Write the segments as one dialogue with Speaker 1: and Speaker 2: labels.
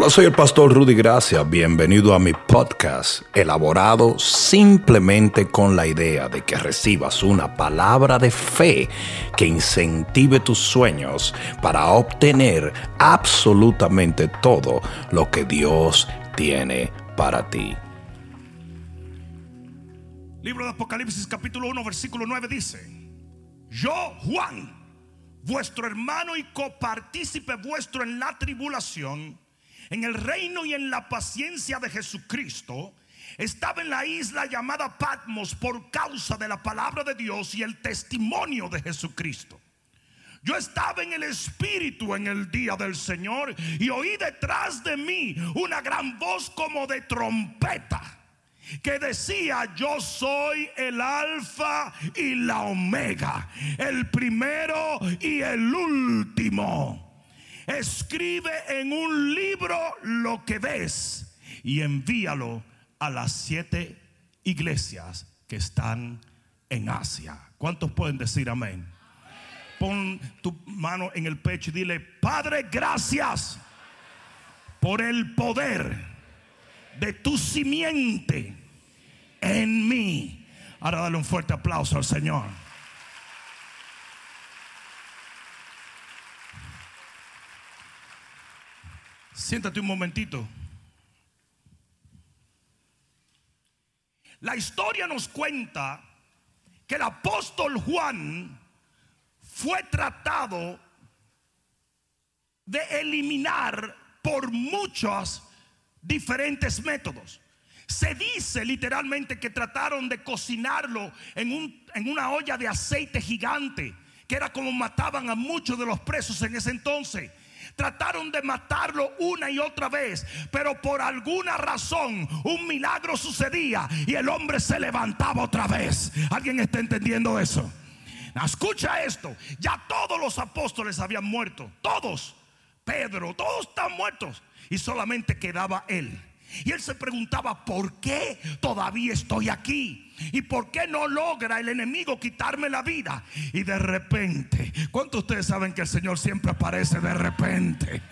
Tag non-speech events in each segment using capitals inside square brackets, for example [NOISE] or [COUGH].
Speaker 1: Hola, soy el pastor Rudy Gracia. Bienvenido a mi podcast, elaborado simplemente con la idea de que recibas una palabra de fe que incentive tus sueños para obtener absolutamente todo lo que Dios tiene para ti.
Speaker 2: Libro de Apocalipsis capítulo 1 versículo 9 dice, yo Juan, vuestro hermano y copartícipe vuestro en la tribulación, en el reino y en la paciencia de Jesucristo, estaba en la isla llamada Patmos por causa de la palabra de Dios y el testimonio de Jesucristo. Yo estaba en el Espíritu en el día del Señor y oí detrás de mí una gran voz como de trompeta que decía, yo soy el alfa y la omega, el primero y el último. Escribe en un libro lo que ves y envíalo a las siete iglesias que están en Asia. ¿Cuántos pueden decir amén? Pon tu mano en el pecho y dile, Padre, gracias por el poder de tu simiente en mí. Ahora dale un fuerte aplauso al Señor. Siéntate un momentito. La historia nos cuenta que el apóstol Juan fue tratado de eliminar por muchos diferentes métodos. Se dice literalmente que trataron de cocinarlo en, un, en una olla de aceite gigante, que era como mataban a muchos de los presos en ese entonces. Trataron de matarlo una y otra vez, pero por alguna razón un milagro sucedía y el hombre se levantaba otra vez. ¿Alguien está entendiendo eso? Escucha esto, ya todos los apóstoles habían muerto, todos, Pedro, todos están muertos y solamente quedaba él. Y él se preguntaba, ¿por qué todavía estoy aquí? ¿Y por qué no logra el enemigo quitarme la vida? Y de repente, ¿cuántos ustedes saben que el Señor siempre aparece de repente?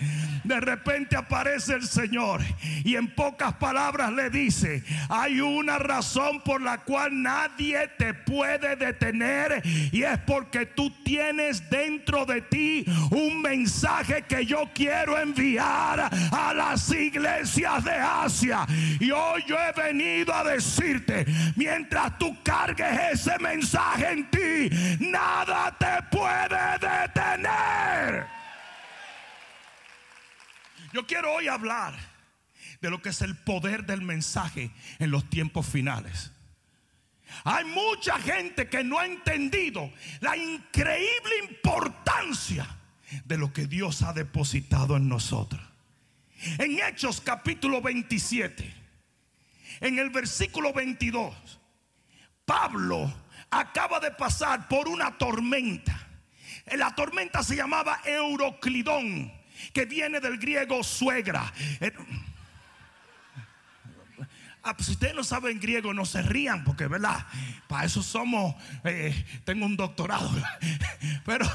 Speaker 2: De repente aparece el Señor y en pocas palabras le dice, hay una razón por la cual nadie te puede detener y es porque tú tienes dentro de ti un mensaje que yo quiero enviar a las iglesias de Asia. Y hoy yo he venido a decirte, mientras tú cargues ese mensaje en ti, nada te puede detener. Yo quiero hoy hablar de lo que es el poder del mensaje en los tiempos finales. Hay mucha gente que no ha entendido la increíble importancia de lo que Dios ha depositado en nosotros. En Hechos capítulo 27, en el versículo 22, Pablo acaba de pasar por una tormenta. La tormenta se llamaba Euroclidón, que viene del griego suegra. Eh, ah, pues si ustedes no saben griego, no se rían, porque verdad, para eso somos, eh, tengo un doctorado. [LAUGHS] Pero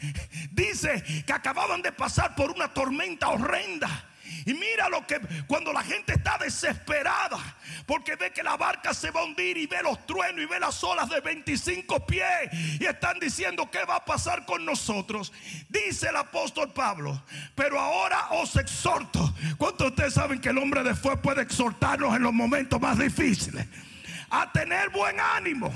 Speaker 2: [LAUGHS] dice que acababan de pasar por una tormenta horrenda. Y mira lo que cuando la gente está desesperada porque ve que la barca se va a hundir y ve los truenos y ve las olas de 25 pies y están diciendo qué va a pasar con nosotros. Dice el apóstol Pablo, pero ahora os exhorto. ¿Cuántos de ustedes saben que el hombre de fuego puede exhortarnos en los momentos más difíciles? A tener buen ánimo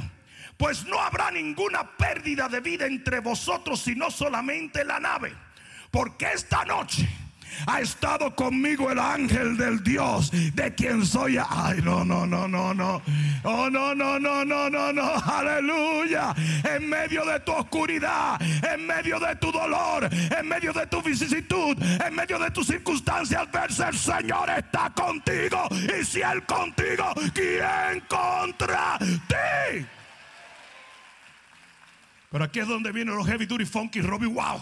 Speaker 2: pues no habrá ninguna pérdida de vida entre vosotros, sino solamente la nave. Porque esta noche ha estado conmigo el ángel del Dios de quien soy. Ay, no, no, no, no, no. Oh, no, no, no, no, no, no. Aleluya. En medio de tu oscuridad, en medio de tu dolor, en medio de tu vicisitud, en medio de tus circunstancias adversas, el Señor está contigo. Y si Él contigo, ¿quién contra ti? Pero aquí es donde vienen los heavy duty funky Robbie Wow.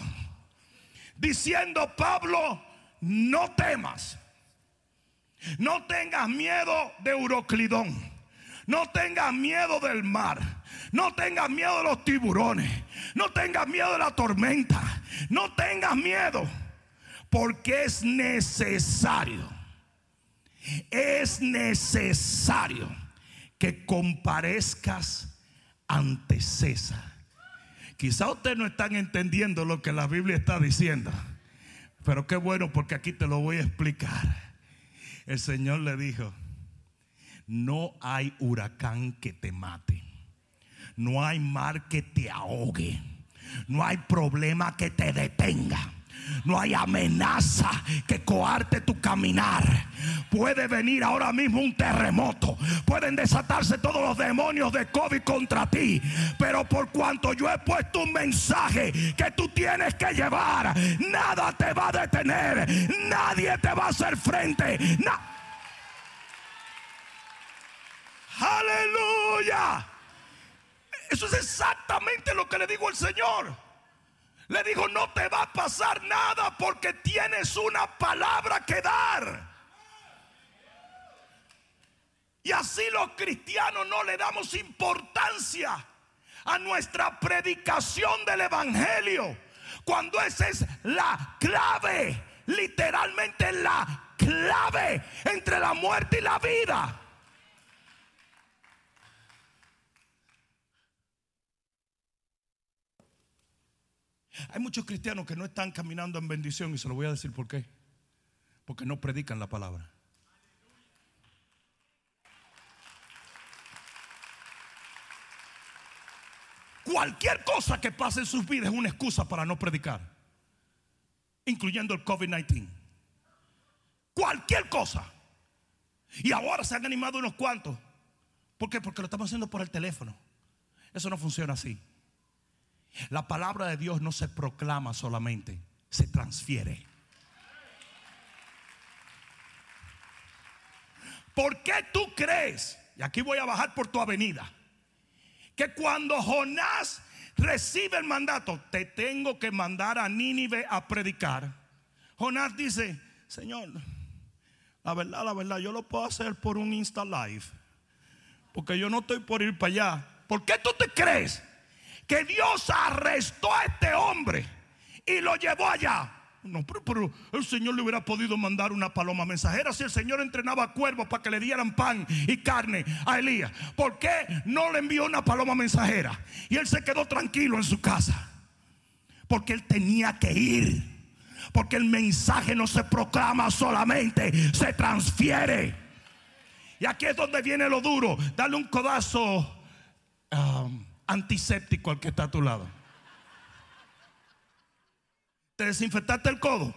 Speaker 2: Diciendo Pablo no temas. No tengas miedo de Euroclidón. No tengas miedo del mar. No tengas miedo de los tiburones. No tengas miedo de la tormenta. No tengas miedo. Porque es necesario, es necesario que comparezcas ante César. Quizá ustedes no están entendiendo lo que la Biblia está diciendo, pero qué bueno porque aquí te lo voy a explicar. El Señor le dijo, no hay huracán que te mate, no hay mar que te ahogue, no hay problema que te detenga. No hay amenaza que coarte tu caminar. Puede venir ahora mismo un terremoto. Pueden desatarse todos los demonios de COVID contra ti. Pero por cuanto yo he puesto un mensaje que tú tienes que llevar, nada te va a detener. Nadie te va a hacer frente. Aleluya. Eso es exactamente lo que le digo al Señor. Le dijo, no te va a pasar nada porque tienes una palabra que dar. Y así los cristianos no le damos importancia a nuestra predicación del Evangelio. Cuando esa es la clave, literalmente la clave entre la muerte y la vida. Hay muchos cristianos que no están caminando en bendición y se lo voy a decir por qué. Porque no predican la palabra. Cualquier cosa que pase en sus vidas es una excusa para no predicar, incluyendo el COVID-19. Cualquier cosa. Y ahora se han animado unos cuantos. ¿Por qué? Porque lo estamos haciendo por el teléfono. Eso no funciona así. La palabra de Dios no se proclama solamente, se transfiere. ¿Por qué tú crees? Y aquí voy a bajar por tu avenida. Que cuando Jonás recibe el mandato, te tengo que mandar a Nínive a predicar. Jonás dice, Señor, la verdad, la verdad, yo lo puedo hacer por un Insta Live. Porque yo no estoy por ir para allá. ¿Por qué tú te crees que Dios arrestó a este hombre y lo llevó allá. No, pero, el Señor le hubiera podido mandar una paloma mensajera si el Señor entrenaba cuervos para que le dieran pan y carne a Elías. ¿Por qué no le envió una paloma mensajera? Y él se quedó tranquilo en su casa. Porque él tenía que ir. Porque el mensaje no se proclama solamente, se transfiere. Y aquí es donde viene lo duro. Dale un codazo. Um, antiséptico al que está a tu lado. ¿Te desinfectaste el codo?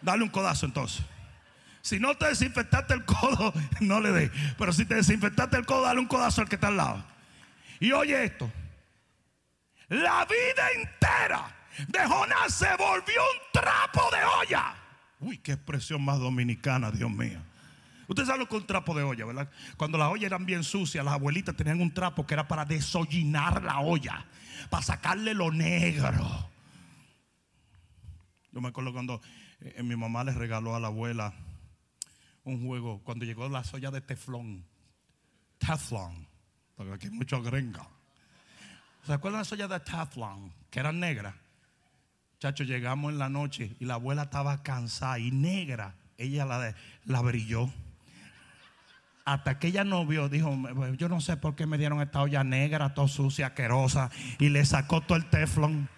Speaker 2: Dale un codazo entonces. Si no te desinfectaste el codo, [LAUGHS] no le dé. Pero si te desinfectaste el codo, dale un codazo al que está al lado. Y oye esto. La vida entera de Jonás se volvió un trapo de olla. Uy, qué expresión más dominicana, Dios mío. Ustedes saben con trapo de olla, ¿verdad? Cuando las ollas eran bien sucias, las abuelitas tenían un trapo que era para desollinar la olla, para sacarle lo negro. Yo me acuerdo cuando eh, mi mamá le regaló a la abuela un juego, cuando llegó la soya de teflón, teflon, porque aquí hay mucho gringa. ¿Se acuerdan de la soya de teflon, que eran negras? Chacho, llegamos en la noche y la abuela estaba cansada y negra. Ella la, la brilló hasta que ella no vio, dijo, yo no sé por qué me dieron esta olla negra, toda sucia, asquerosa, y le sacó todo el teflón.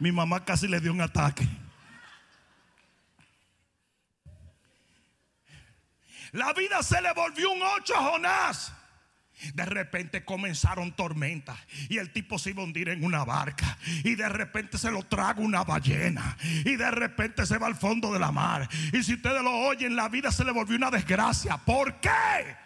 Speaker 2: Mi mamá casi le dio un ataque. La vida se le volvió un ocho a Jonás. De repente comenzaron tormentas y el tipo se iba a hundir en una barca y de repente se lo traga una ballena y de repente se va al fondo de la mar. Y si ustedes lo oyen, la vida se le volvió una desgracia. ¿Por qué?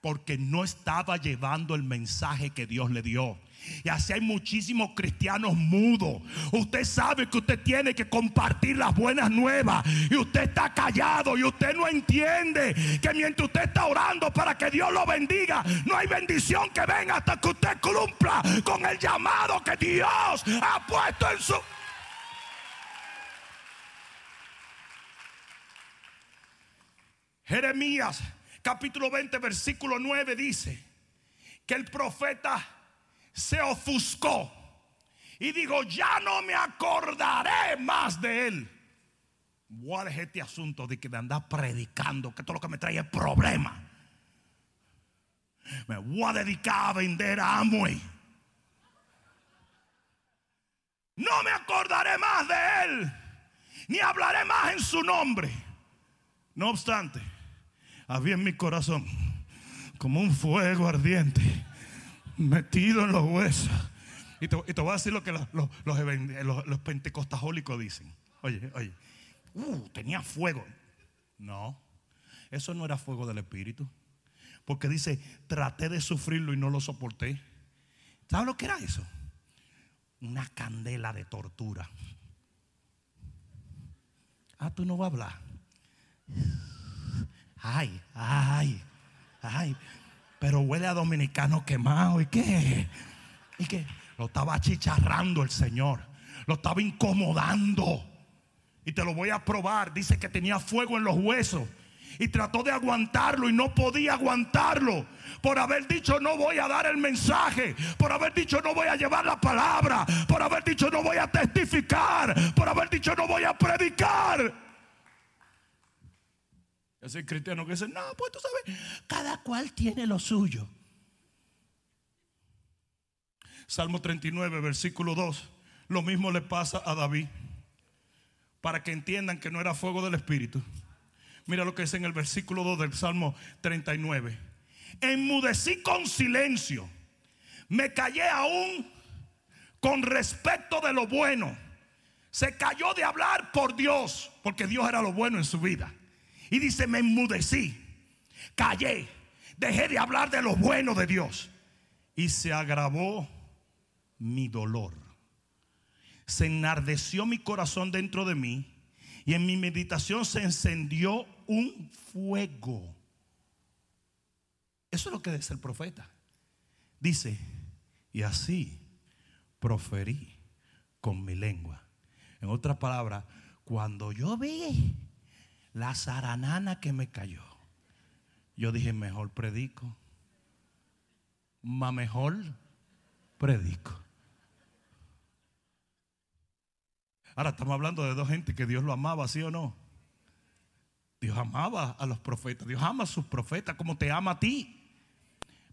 Speaker 2: Porque no estaba llevando el mensaje que Dios le dio. Y así hay muchísimos cristianos mudos. Usted sabe que usted tiene que compartir las buenas nuevas. Y usted está callado y usted no entiende que mientras usted está orando para que Dios lo bendiga, no hay bendición que venga hasta que usted cumpla con el llamado que Dios ha puesto en su... Jeremías capítulo 20 versículo 9 dice que el profeta se ofuscó y digo, ya no me acordaré más de él. a dejar este asunto de que de andar predicando, que todo lo que me trae es problema. Me voy a dedicar a vender a Amway. No me acordaré más de él, ni hablaré más en su nombre. No obstante, había en mi corazón como un fuego ardiente metido en los huesos. Y te, voy a decir lo que los, los, pentecostajólicos dicen. Oye, oye, uh, tenía fuego. No, eso no era fuego del Espíritu. Porque dice, traté de sufrirlo y no lo soporté. ¿Sabes lo que era eso? Una candela de tortura. Ah, tú no vas a hablar. Ay, ay, ay. Pero huele a dominicano quemado. ¿Y qué? ¿Y qué? Lo estaba achicharrando el Señor. Lo estaba incomodando. Y te lo voy a probar. Dice que tenía fuego en los huesos. Y trató de aguantarlo y no podía aguantarlo. Por haber dicho no voy a dar el mensaje. Por haber dicho no voy a llevar la palabra. Por haber dicho no voy a testificar. Por haber dicho no voy a predicar. Ese cristiano que dice, no, pues tú sabes, cada cual tiene lo suyo. Salmo 39, versículo 2. Lo mismo le pasa a David. Para que entiendan que no era fuego del Espíritu. Mira lo que dice en el versículo 2 del Salmo 39. Enmudecí con silencio. Me callé aún con respecto de lo bueno. Se cayó de hablar por Dios, porque Dios era lo bueno en su vida. Y dice, me enmudecí, callé, dejé de hablar de lo bueno de Dios. Y se agravó mi dolor. Se enardeció mi corazón dentro de mí. Y en mi meditación se encendió un fuego. Eso es lo que dice el profeta. Dice, y así proferí con mi lengua. En otras palabras, cuando yo vi la zaranana que me cayó. Yo dije, mejor predico. Más mejor predico. Ahora estamos hablando de dos gente que Dios lo amaba, ¿sí o no? Dios amaba a los profetas. Dios ama a sus profetas como te ama a ti.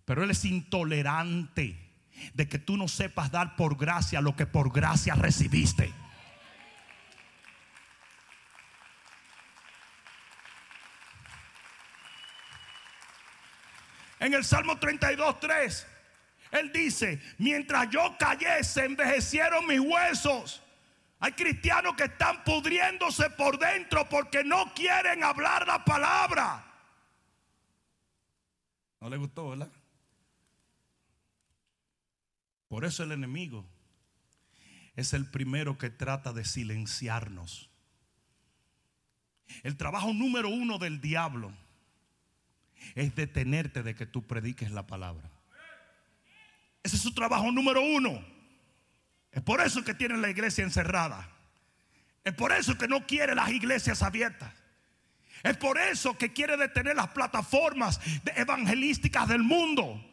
Speaker 2: Pero Él es intolerante de que tú no sepas dar por gracia lo que por gracia recibiste. En el Salmo 32, 3, Él dice, mientras yo callé, se envejecieron mis huesos. Hay cristianos que están pudriéndose por dentro porque no quieren hablar la palabra. No le gustó, ¿verdad? Por eso el enemigo es el primero que trata de silenciarnos. El trabajo número uno del diablo es detenerte de que tú prediques la palabra. Ese es su trabajo número uno. Es por eso que tiene la iglesia encerrada. Es por eso que no quiere las iglesias abiertas. Es por eso que quiere detener las plataformas evangelísticas del mundo.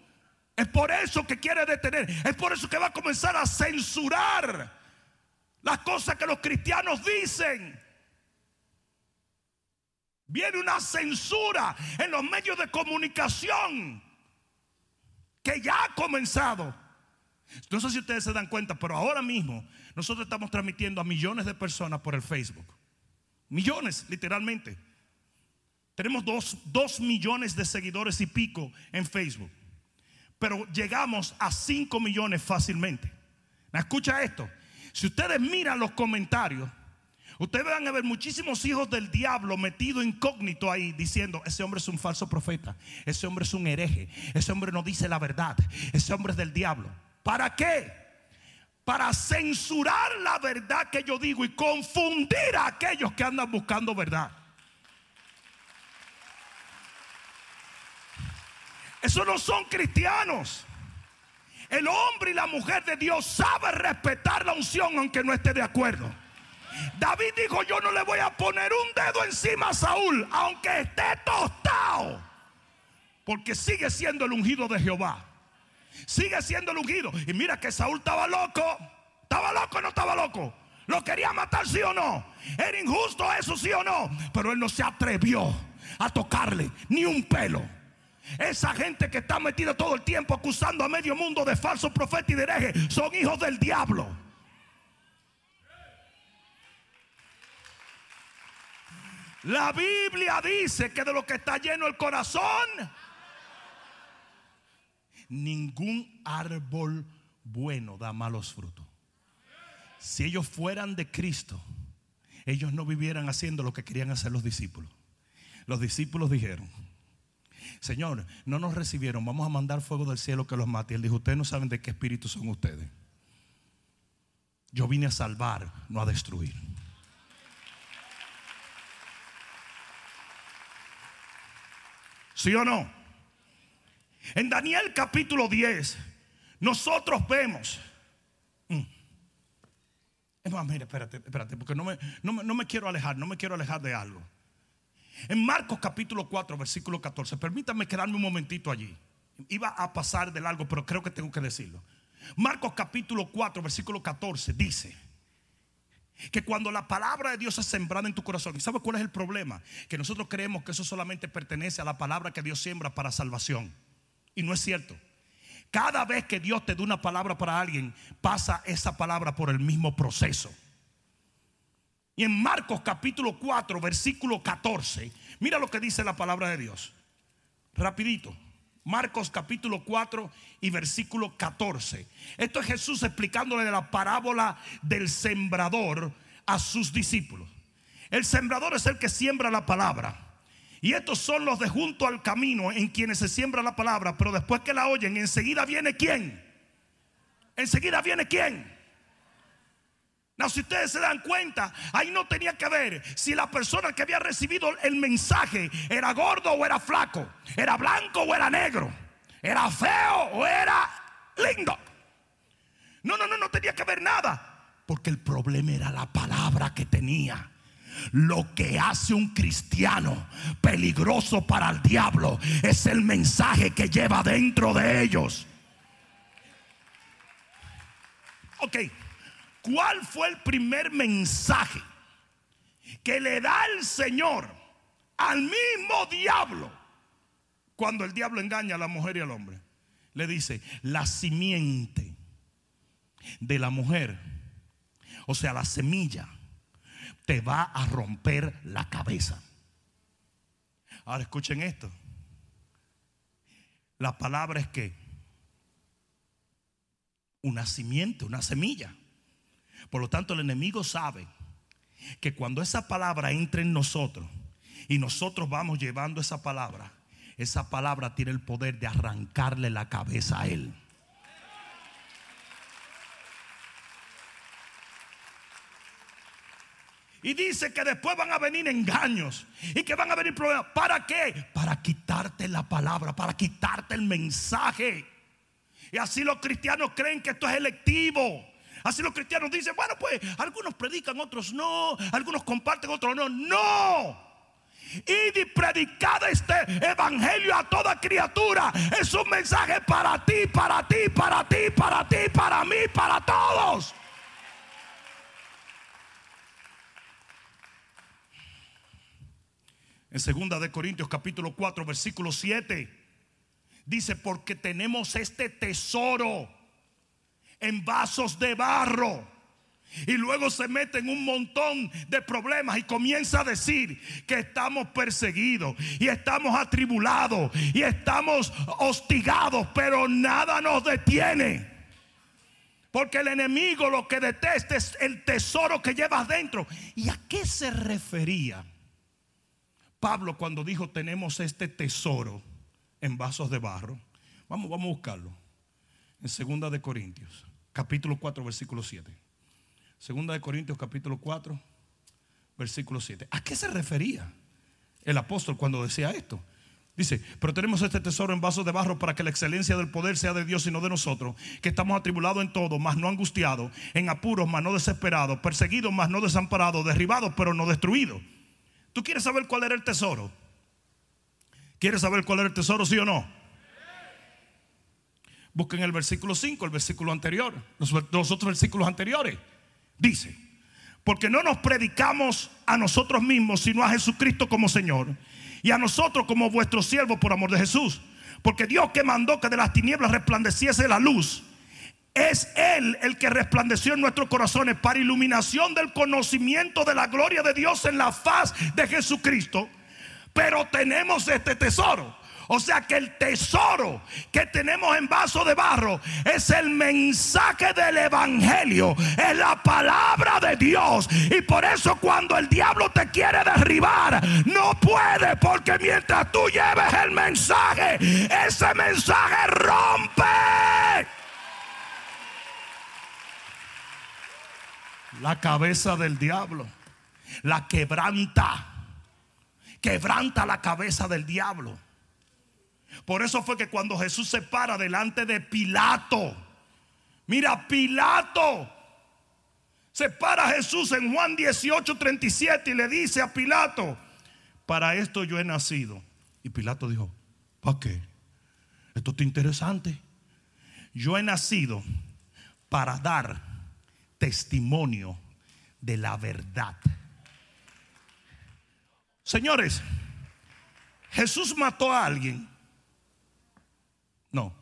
Speaker 2: Es por eso que quiere detener. Es por eso que va a comenzar a censurar las cosas que los cristianos dicen. Viene una censura en los medios de comunicación que ya ha comenzado. No sé si ustedes se dan cuenta, pero ahora mismo nosotros estamos transmitiendo a millones de personas por el Facebook. Millones, literalmente. Tenemos dos, dos millones de seguidores y pico en Facebook. Pero llegamos a cinco millones fácilmente. Escucha esto. Si ustedes miran los comentarios, Ustedes van a ver muchísimos hijos del diablo metidos incógnito ahí diciendo, ese hombre es un falso profeta, ese hombre es un hereje, ese hombre no dice la verdad, ese hombre es del diablo. ¿Para qué? Para censurar la verdad que yo digo y confundir a aquellos que andan buscando verdad. Esos no son cristianos. El hombre y la mujer de Dios sabe respetar la unción aunque no esté de acuerdo. David dijo, yo no le voy a poner un dedo encima a Saúl, aunque esté tostado. Porque sigue siendo el ungido de Jehová. Sigue siendo el ungido. Y mira que Saúl estaba loco. ¿Estaba loco no estaba loco? ¿Lo quería matar, sí o no? ¿Era injusto eso, sí o no? Pero él no se atrevió a tocarle ni un pelo. Esa gente que está metida todo el tiempo acusando a medio mundo de falso profeta y de hereje son hijos del diablo. La Biblia dice que de lo que está lleno el corazón, ningún árbol bueno da malos frutos. Si ellos fueran de Cristo, ellos no vivieran haciendo lo que querían hacer los discípulos. Los discípulos dijeron, Señor, no nos recibieron, vamos a mandar fuego del cielo que los mate. Él dijo, ustedes no saben de qué espíritu son ustedes. Yo vine a salvar, no a destruir. ¿Sí o no? En Daniel capítulo 10, nosotros vemos. Mm. Es más, mire, espérate, espérate, porque no me, no, no me quiero alejar, no me quiero alejar de algo. En Marcos capítulo 4, versículo 14, permítame quedarme un momentito allí. Iba a pasar de largo, pero creo que tengo que decirlo. Marcos capítulo 4, versículo 14 dice que cuando la palabra de Dios es sembrada en tu corazón, ¿y sabes cuál es el problema? Que nosotros creemos que eso solamente pertenece a la palabra que Dios siembra para salvación. Y no es cierto. Cada vez que Dios te da una palabra para alguien, pasa esa palabra por el mismo proceso. Y en Marcos capítulo 4, versículo 14, mira lo que dice la palabra de Dios. Rapidito. Marcos capítulo 4 y versículo 14. Esto es Jesús explicándole la parábola del sembrador a sus discípulos. El sembrador es el que siembra la palabra. Y estos son los de junto al camino en quienes se siembra la palabra. Pero después que la oyen, enseguida viene quién. Enseguida viene quién. Si ustedes se dan cuenta, ahí no tenía que ver si la persona que había recibido el mensaje era gordo o era flaco, era blanco o era negro, era feo o era lindo. No, no, no, no tenía que ver nada, porque el problema era la palabra que tenía. Lo que hace un cristiano peligroso para el diablo es el mensaje que lleva dentro de ellos. Ok. ¿Cuál fue el primer mensaje que le da el Señor al mismo diablo cuando el diablo engaña a la mujer y al hombre? Le dice, la simiente de la mujer, o sea, la semilla, te va a romper la cabeza. Ahora escuchen esto. La palabra es que una simiente, una semilla. Por lo tanto, el enemigo sabe que cuando esa palabra entra en nosotros y nosotros vamos llevando esa palabra, esa palabra tiene el poder de arrancarle la cabeza a él. Y dice que después van a venir engaños y que van a venir problemas. ¿Para qué? Para quitarte la palabra, para quitarte el mensaje. Y así los cristianos creen que esto es electivo. Así los cristianos dicen, bueno, pues algunos predican, otros no, algunos comparten, otros no. No. Y predicad este evangelio a toda criatura. Es un mensaje para ti, para ti, para ti, para ti, para mí, para todos. En segunda de Corintios capítulo 4 versículo 7 dice, porque tenemos este tesoro en vasos de barro. Y luego se mete en un montón de problemas y comienza a decir que estamos perseguidos y estamos atribulados y estamos hostigados, pero nada nos detiene. Porque el enemigo lo que detesta es el tesoro que llevas dentro. ¿Y a qué se refería Pablo cuando dijo tenemos este tesoro en vasos de barro? Vamos, vamos a buscarlo. En segunda de Corintios capítulo 4, versículo 7. Segunda de Corintios, capítulo 4, versículo 7. ¿A qué se refería el apóstol cuando decía esto? Dice, pero tenemos este tesoro en vasos de barro para que la excelencia del poder sea de Dios y no de nosotros, que estamos atribulados en todo, mas no angustiados, en apuros, mas no desesperados, perseguidos, mas no desamparados, derribados, pero no destruidos. ¿Tú quieres saber cuál era el tesoro? ¿Quieres saber cuál era el tesoro, sí o no? Busquen el versículo 5, el versículo anterior, los, otros versículos anteriores. Dice, Porque no nos predicamos a nosotros mismos, sino a Jesucristo como Señor. Y a nosotros como vuestros siervos por amor de Jesús. Porque Dios que mandó que de las tinieblas resplandeciese la luz, es Él el que resplandeció en nuestros corazones para iluminación del conocimiento de la gloria de Dios en la faz de Jesucristo. Pero tenemos este tesoro o sea que el tesoro que tenemos en vaso de barro es el mensaje del Evangelio, es la palabra de Dios. Y por eso cuando el diablo te quiere derribar, no puede, porque mientras tú lleves el mensaje, ese mensaje rompe. La cabeza del diablo, la quebranta, quebranta la cabeza del diablo. Por eso fue que cuando Jesús se para delante de Pilato, mira, Pilato, se para Jesús en Juan 18, 37 y le dice a Pilato, para esto yo he nacido. Y Pilato dijo, ¿para qué? Esto está interesante. Yo he nacido para dar testimonio de la verdad. Señores, Jesús mató a alguien no.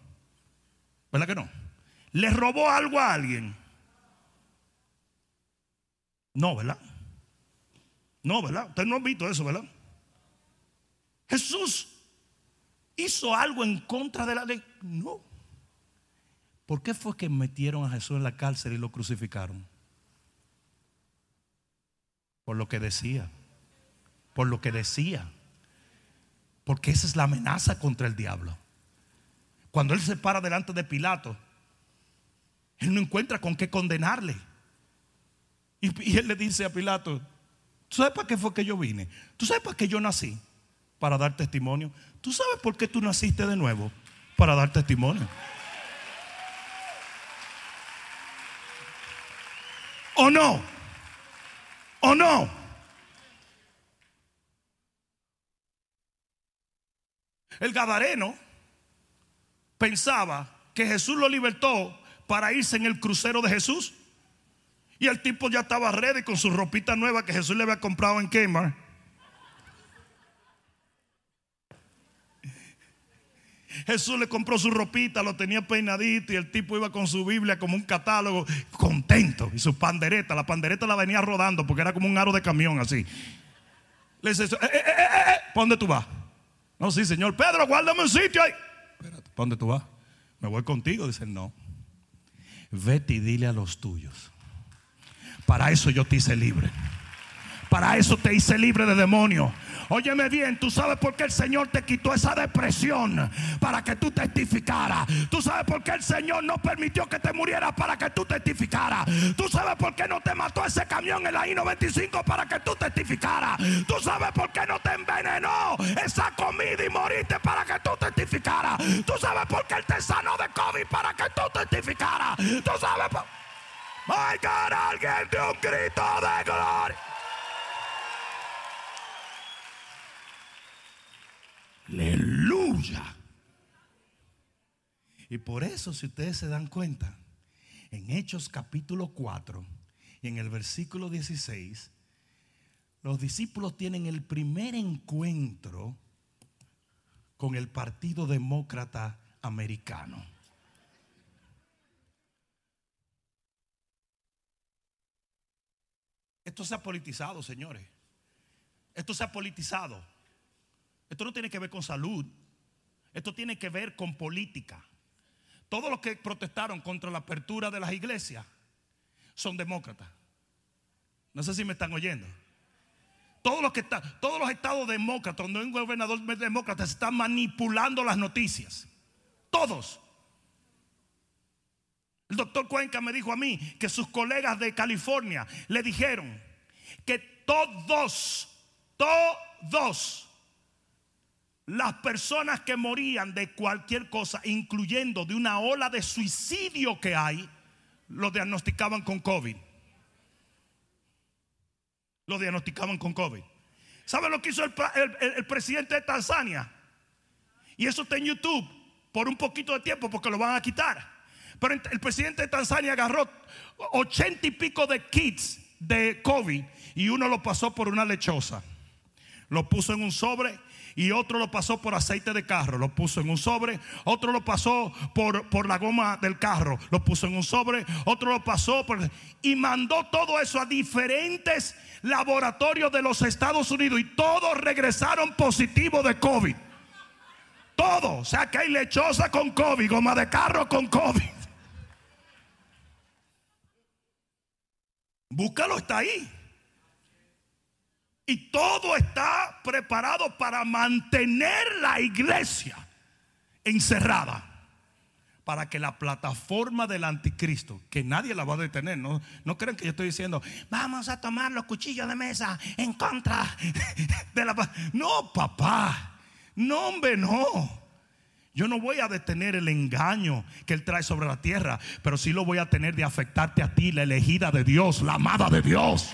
Speaker 2: ¿Verdad que no? ¿Le robó algo a alguien? No, ¿verdad? No, ¿verdad? Ustedes no han visto eso, ¿verdad? Jesús hizo algo en contra de la ley. No. ¿Por qué fue que metieron a Jesús en la cárcel y lo crucificaron? Por lo que decía. Por lo que decía. Porque esa es la amenaza contra el diablo. Cuando él se para delante de Pilato, él no encuentra con qué condenarle. Y, él le dice a Pilato, ¿tú sabes para qué fue que yo vine? ¿Tú sabes para qué yo nací? Para dar testimonio. ¿Tú sabes por qué tú naciste de nuevo? Para dar testimonio. ¿O no? ¿O no? El Gadareno pensaba que Jesús lo libertó para irse en el crucero de Jesús. Y el tipo ya estaba ready con su ropita nueva que Jesús le había comprado en Kmart. Jesús le compró su ropita, lo tenía peinadito y el tipo iba con su Biblia como un catálogo, contento. Y su pandereta, la pandereta la venía rodando porque era como un aro de camión así. Le dice, eh, eh, eh, eh, ¿para dónde tú vas? No, sí, señor. Pedro, guárdame un sitio ahí. ¿Para dónde tú vas? Me voy contigo. Dicen, no. Vete y dile a los tuyos. Para eso yo te hice libre. Para eso te hice libre de demonios. Óyeme bien, tú sabes por qué el Señor te quitó esa depresión para que tú testificaras. Tú sabes por qué el Señor no permitió que te murieras para que tú testificaras. Tú sabes por qué no te mató ese camión en la I-95 para que tú testificaras. Tú sabes por qué no te envenenó esa comida y moriste para que tú testificaras. Tú sabes por qué Él te sanó de COVID para que tú testificaras. Tú sabes por... My God, alguien de un grito de gloria. Aleluya. Y por eso, si ustedes se dan cuenta, en Hechos capítulo 4 y en el versículo 16, los discípulos tienen el primer encuentro con el Partido Demócrata Americano. Esto se ha politizado, señores. Esto se ha politizado. Esto no tiene que ver con salud. Esto tiene que ver con política. Todos los que protestaron contra la apertura de las iglesias son demócratas. No sé si me están oyendo. Todos los, que todos los estados demócratas, donde hay un gobernador demócrata, se están manipulando las noticias. Todos. El doctor Cuenca me dijo a mí que sus colegas de California le dijeron que todos, todos las personas que morían de cualquier cosa, incluyendo de una ola de suicidio que hay, lo diagnosticaban con COVID. Lo diagnosticaban con COVID. ¿Saben lo que hizo el, el, presidente de Tanzania? Y eso está en YouTube por un poquito de tiempo porque lo van a quitar. Pero el presidente de Tanzania agarró ochenta y pico de kits de COVID y uno lo pasó por una lechosa. Lo puso en un sobre y otro lo pasó por aceite de carro, lo puso en un sobre, otro lo pasó por, por la goma del carro, lo puso en un sobre, otro lo pasó por... Y mandó todo eso a diferentes laboratorios de los Estados Unidos y todos regresaron positivos de COVID. Todo, o sea que hay lechosa con COVID, goma de carro con COVID. Búscalo, está ahí. Y todo está preparado para mantener la iglesia encerrada. Para que la plataforma del anticristo, que nadie la va a detener, no, no creen que yo estoy diciendo, vamos a tomar los cuchillos de mesa en contra [LAUGHS] de la... No, papá, no, hombre, no. Yo no voy a detener el engaño que Él trae sobre la tierra, pero sí lo voy a tener de afectarte a ti, la elegida de Dios, la amada de Dios.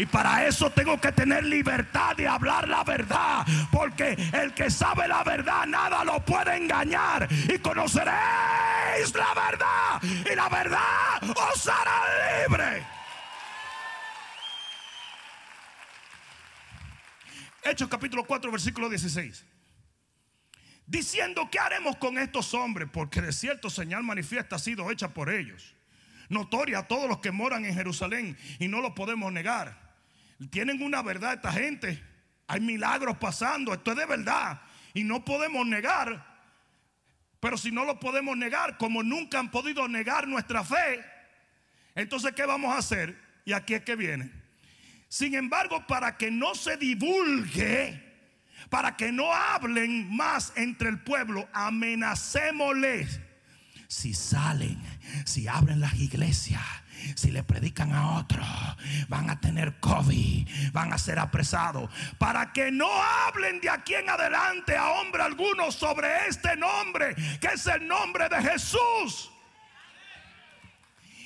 Speaker 2: Y para eso tengo que tener libertad de hablar la verdad. Porque el que sabe la verdad nada lo puede engañar. Y conoceréis la verdad. Y la verdad os hará libre. Hechos capítulo 4 versículo 16 diciendo, ¿qué haremos con estos hombres? Porque de cierto señal manifiesta ha sido hecha por ellos notoria a todos los que moran en Jerusalén y no lo podemos negar. Tienen una verdad esta gente. Hay milagros pasando, esto es de verdad y no podemos negar. Pero si no lo podemos negar, como nunca han podido negar nuestra fe, entonces ¿qué vamos a hacer? Y aquí es que viene. Sin embargo, para que no se divulgue, para que no hablen más entre el pueblo, amenacémosles si salen, si abren las iglesias, si le predican a otro, van a tener COVID, van a ser apresados. Para que no hablen de aquí en adelante a hombre alguno sobre este nombre, que es el nombre de Jesús.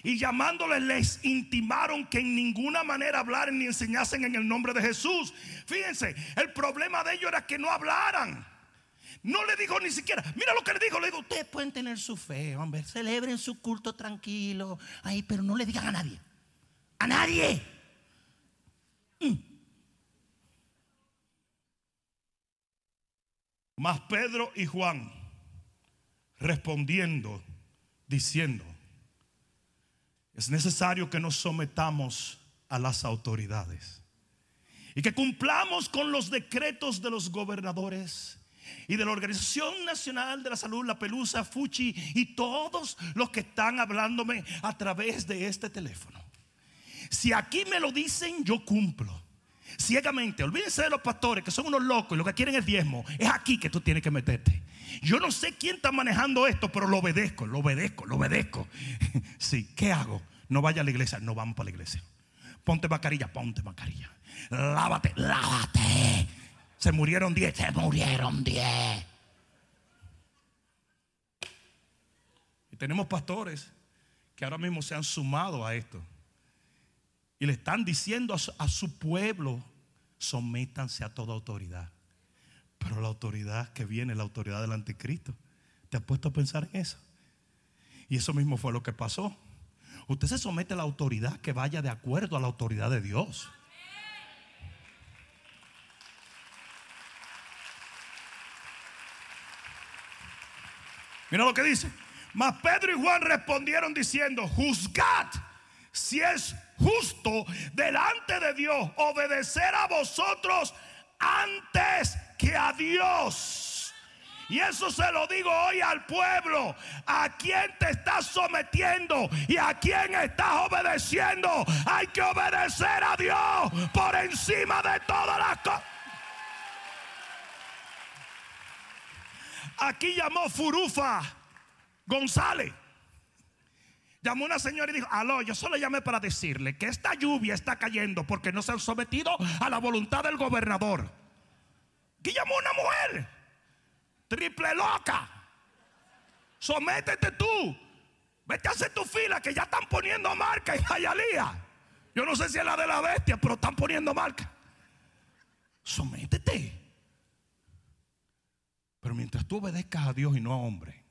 Speaker 2: Y llamándoles les intimaron que en ninguna manera hablaran ni enseñasen en el nombre de Jesús. Fíjense, el problema de ellos era que no hablaran. No le dijo ni siquiera, mira lo que le dijo, le digo, ustedes pueden tener su fe, hombre, celebren su culto tranquilo, ahí, pero no le digan a nadie, a nadie. Mm. Mas Pedro y Juan respondiendo, diciendo, es necesario que nos sometamos a las autoridades y que cumplamos con los decretos de los gobernadores y de la Organización Nacional de la Salud, la Pelusa, Fuchi y todos los que están hablándome a través de este teléfono. Si aquí me lo dicen, yo cumplo. Ciegamente, olvídense de los pastores que son unos locos y lo que quieren es diezmo. Es aquí que tú tienes que meterte. Yo no sé quién está manejando esto, pero lo obedezco, lo obedezco, lo obedezco. [LAUGHS] Sí, ¿qué hago? No vaya a la iglesia, no vamos para la iglesia. Ponte mascarilla, ponte mascarilla. Lávate, lávate. Se murieron 10, se murieron 10. Y tenemos pastores que ahora mismo se han sumado a esto. Y le están diciendo a su, pueblo, sométanse a toda autoridad. Pero la autoridad que viene, la autoridad del anticristo, ¿te has puesto a pensar en eso? Y eso mismo fue lo que pasó. Usted se somete a la autoridad que vaya de acuerdo a la autoridad de Dios. Mira lo que dice. Mas Pedro y Juan respondieron diciendo, juzgad si es justo delante de Dios obedecer a vosotros antes que a Dios. Y eso se lo digo hoy al pueblo. A quién te estás sometiendo y a quién estás obedeciendo. Hay que obedecer a Dios por encima de todas las cosas. Aquí llamó Furufa González. Llamó una señora y dijo, aló, yo solo llamé para decirle que esta lluvia está cayendo porque no se han sometido a la voluntad del gobernador. Que llamó una mujer, triple loca. Sométete tú. Vete a hacer tu fila que ya están poniendo marca en Jayalía. Yo no sé si es la de la bestia, pero están poniendo marca. Sométete. Pero mientras tú obedezcas a Dios y no a hombre,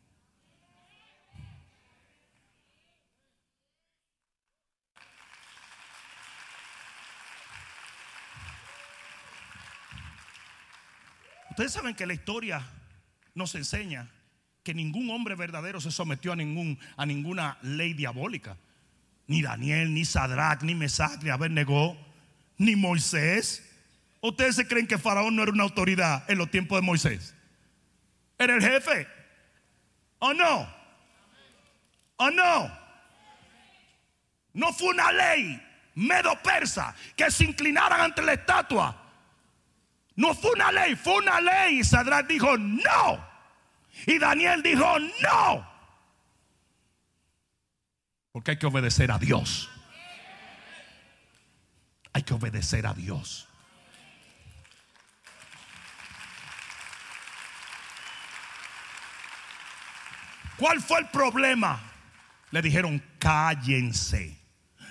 Speaker 2: Ustedes saben que la historia nos enseña que ningún hombre verdadero se sometió a, ningún, a ninguna ley diabólica. Ni Daniel, ni Sadrach, ni Mesac, ni Abednego, ni Moisés. ¿Ustedes se creen que Faraón no era una autoridad en los tiempos de Moisés? El jefe. ¿O no? ¿O no? No fue una ley medo-persa que se inclinaran ante la estatua. No fue una ley, fue una ley. Y Sadrach dijo no. Y Daniel dijo, no. Porque hay que obedecer a Dios. Hay que obedecer a Dios. ¿Cuál fue el problema? Le dijeron, cállense,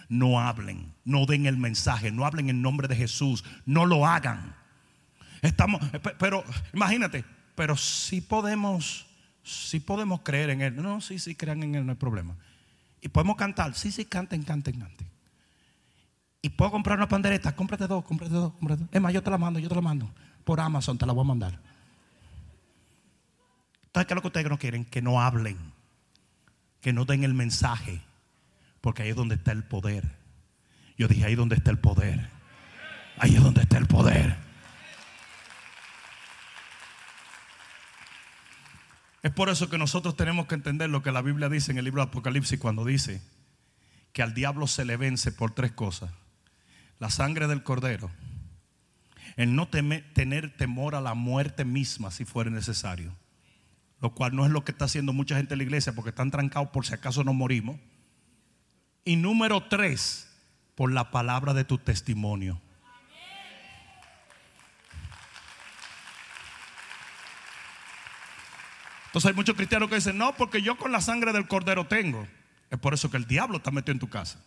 Speaker 2: no hablen, no den el mensaje, no hablen en nombre de Jesús, no lo hagan. Estamos, pero imagínate, pero si podemos, si podemos creer en Él. No, sí, sí, crean en Él, no hay problema. Y podemos cantar, sí, sí, canten, canten, canten. Y puedo comprar una pandereta, cómprate dos, cómprate dos, cómprate dos. Es más, yo te la mando, yo te la mando. Por Amazon te la voy a mandar. Entonces, ¿qué es lo que ustedes no quieren? Que no hablen, que no den el mensaje, porque ahí es donde está el poder. Yo dije, ahí es donde está el poder. Ahí es donde está el poder. Es por eso que nosotros tenemos que entender lo que la Biblia dice en el libro de Apocalipsis cuando dice que al diablo se le vence por tres cosas. La sangre del cordero, el no tener temor a la muerte misma si fuera necesario, lo cual no es lo que está haciendo mucha gente en la iglesia porque están trancados por si acaso nos morimos. Y número tres, por la palabra de tu testimonio. Entonces hay muchos cristianos que dicen, no, porque yo con la sangre del cordero tengo. Es por eso que el diablo está metido en tu casa.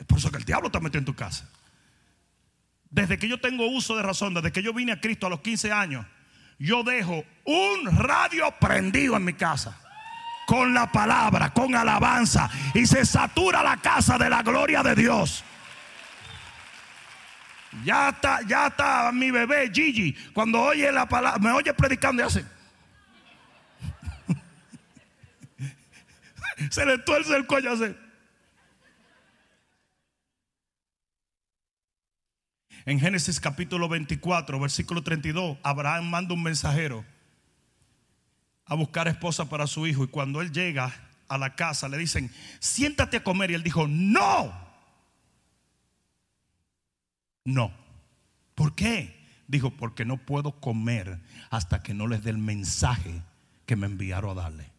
Speaker 2: Es por eso que el diablo está metido en tu casa. Desde que yo tengo uso de razón, desde que yo vine a Cristo a los 15 años, yo dejo un radio prendido en mi casa. Con la palabra, con alabanza. Y se satura la casa de la gloria de Dios. Ya está, ya está mi bebé Gigi. Cuando oye la palabra, me oye predicando y hace. [LAUGHS] se le tuerce el cuello así. En Génesis capítulo 24, versículo 32, Abraham manda un mensajero a buscar esposa para su hijo y cuando él llega a la casa le dicen, siéntate a comer y él dijo, no, no. ¿Por qué? Dijo, porque no puedo comer hasta que no les dé el mensaje que me enviaron a darle.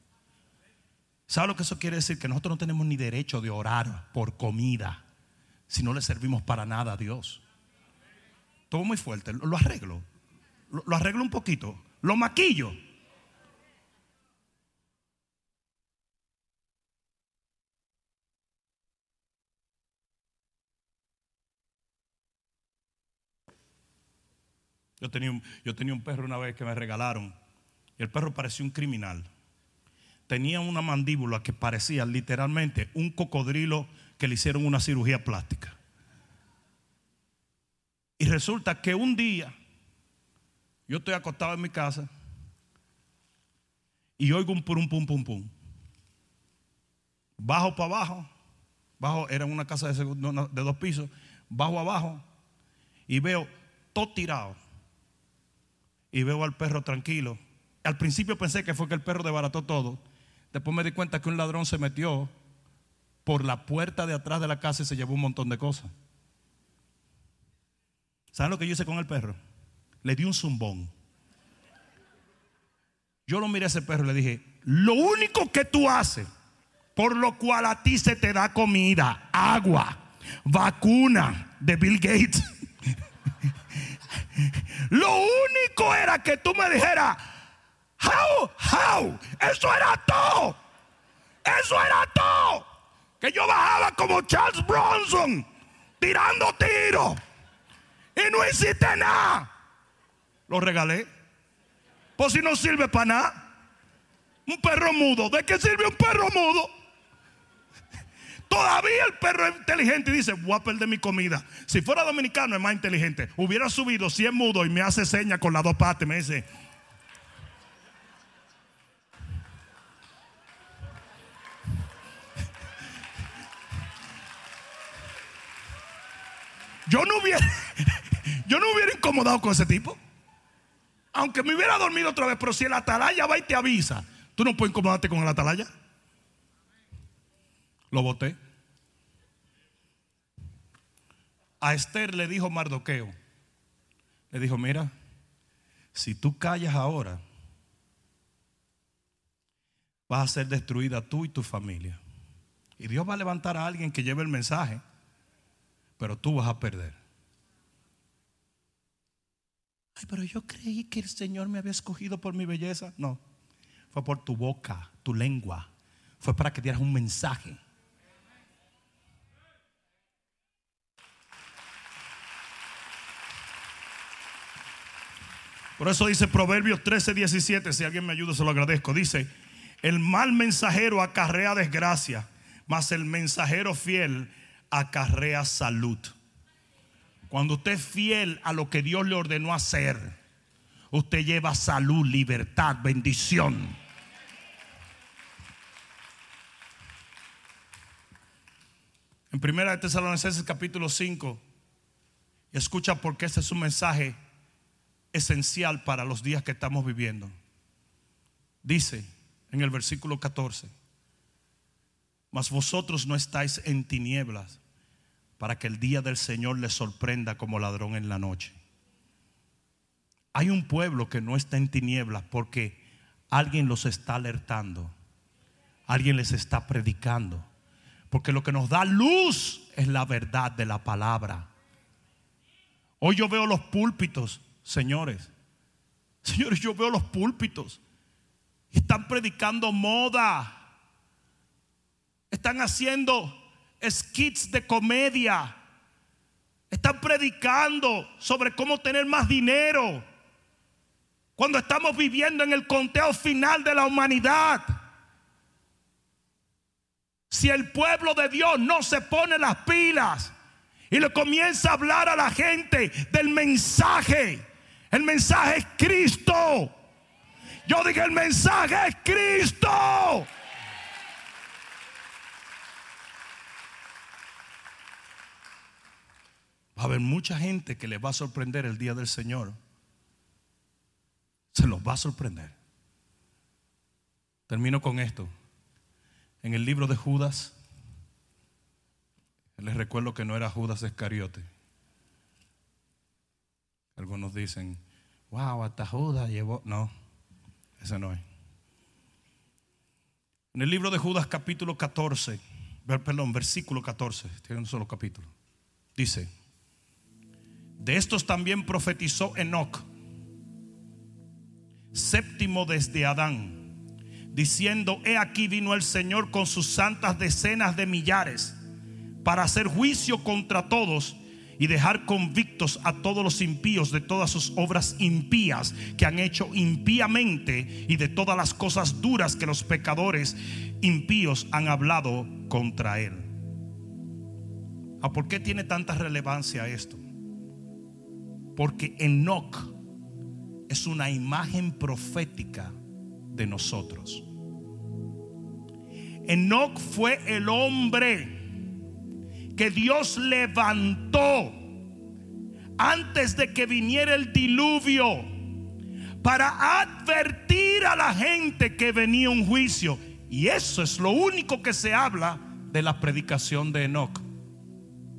Speaker 2: ¿Sabe lo que eso quiere decir? Que nosotros no tenemos ni derecho de orar por comida si no le servimos para nada a Dios. Todo muy fuerte, lo arreglo. Lo, arreglo un poquito. Lo maquillo. Yo tenía, yo tenía un perro una vez que me regalaron y el perro parecía un criminal tenía una mandíbula que parecía literalmente un cocodrilo que le hicieron una cirugía plástica. Y resulta que un día yo estoy acostado en mi casa y oigo un pum pum pum pum. Bajo para abajo, bajo era una casa de, de dos pisos, bajo abajo y veo todo tirado. Y veo al perro tranquilo. Al principio pensé que fue que el perro desbarató todo. Después me di cuenta que un ladrón se metió por la puerta de atrás de la casa y se llevó un montón de cosas. ¿Saben lo que yo hice con el perro? Le di un zumbón. Yo lo miré a ese perro y le dije, lo único que tú haces, por lo cual a ti se te da comida, agua, vacuna de Bill Gates, [LAUGHS] lo único era que tú me dijeras, How? How? Eso era todo. Eso era todo. Que yo bajaba como Charles Bronson tirando tiros. Y no hiciste nada. Lo regalé. Pues si no sirve para nada. Un perro mudo. ¿De qué sirve un perro mudo? Todavía el perro es inteligente y dice, voy a perder mi comida. Si fuera dominicano es más inteligente. Hubiera subido 100 mudo y me hace señas con las dos patas. Me dice, yo no hubiera, yo no hubiera incomodado con ese tipo. Aunque me hubiera dormido otra vez, pero si el atalaya va y te avisa, tú no puedes incomodarte con el atalaya. Lo boté. A Esther le dijo Mardoqueo, le dijo, mira, si tú callas ahora, vas a ser destruida tú y tu familia. Y Dios va a levantar a alguien que lleve el mensaje, pero tú vas a perder. Ay, pero yo creí que el Señor me había escogido por mi belleza. No, fue por tu boca, tu lengua. Fue para que dieras un mensaje. Por eso dice Proverbios 13, 17, si alguien me ayuda se lo agradezco. Dice, el mal mensajero acarrea desgracia, mas el mensajero fiel acarrea salud. Cuando usted es fiel a lo que Dios le ordenó hacer, usted lleva salud, libertad, bendición. En primera de Tesalonicenses capítulo 5, escucha porque este es un mensaje esencial para los días que estamos viviendo. Dice en el versículo 14, mas vosotros no estáis en tinieblas para que el día del Señor les sorprenda como ladrón en la noche. Hay un pueblo que no está en tinieblas porque alguien los está alertando, alguien les está predicando, porque lo que nos da luz es la verdad de la palabra. Hoy yo veo los púlpitos Señores, señores, yo veo los púlpitos. Están predicando moda. Están haciendo skits de comedia. Están predicando sobre cómo tener más dinero. Cuando estamos viviendo en el conteo final de la humanidad. Si el pueblo de Dios no se pone las pilas y le comienza a hablar a la gente del mensaje el mensaje es Cristo. Yo dije, el mensaje es Cristo. Va a haber mucha gente que le va a sorprender el día del Señor. Se los va a sorprender. Termino con esto. En el libro de Judas, les recuerdo que no era Judas Iscariote. Algunos dicen, wow, hasta Judas llevó. No, ese no es. En el libro de Judas capítulo 14, perdón, versículo 14, tiene un solo capítulo. Dice, de estos también profetizó Enoch, séptimo desde Adán, diciendo, he aquí vino el Señor con sus santas decenas de millares para hacer juicio contra todos y dejar convictos a todos los impíos de todas sus obras impías que han hecho impíamente y de todas las cosas duras que los pecadores impíos han hablado contra él. ¿A por qué tiene tanta relevancia esto? Porque Enoch es una imagen profética de nosotros. Enoch fue el hombre que Dios levantó antes de que viniera el diluvio para advertir a la gente que venía un juicio. Y eso es lo único que se habla de la predicación de Enoch.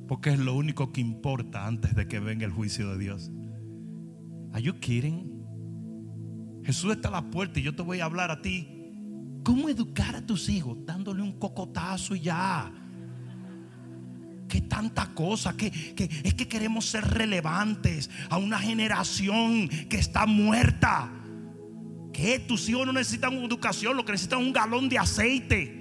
Speaker 2: Porque es lo único que importa antes de que venga el juicio de Dios. Are you kidding? Jesús está a la puerta y yo te voy a hablar a ti. ¿Cómo educar a tus hijos? Dándole un cocotazo y ya que tanta cosa, que, es que queremos ser relevantes a una generación que está muerta. Que tus hijos no necesitan educación, lo que necesitan es un galón de aceite.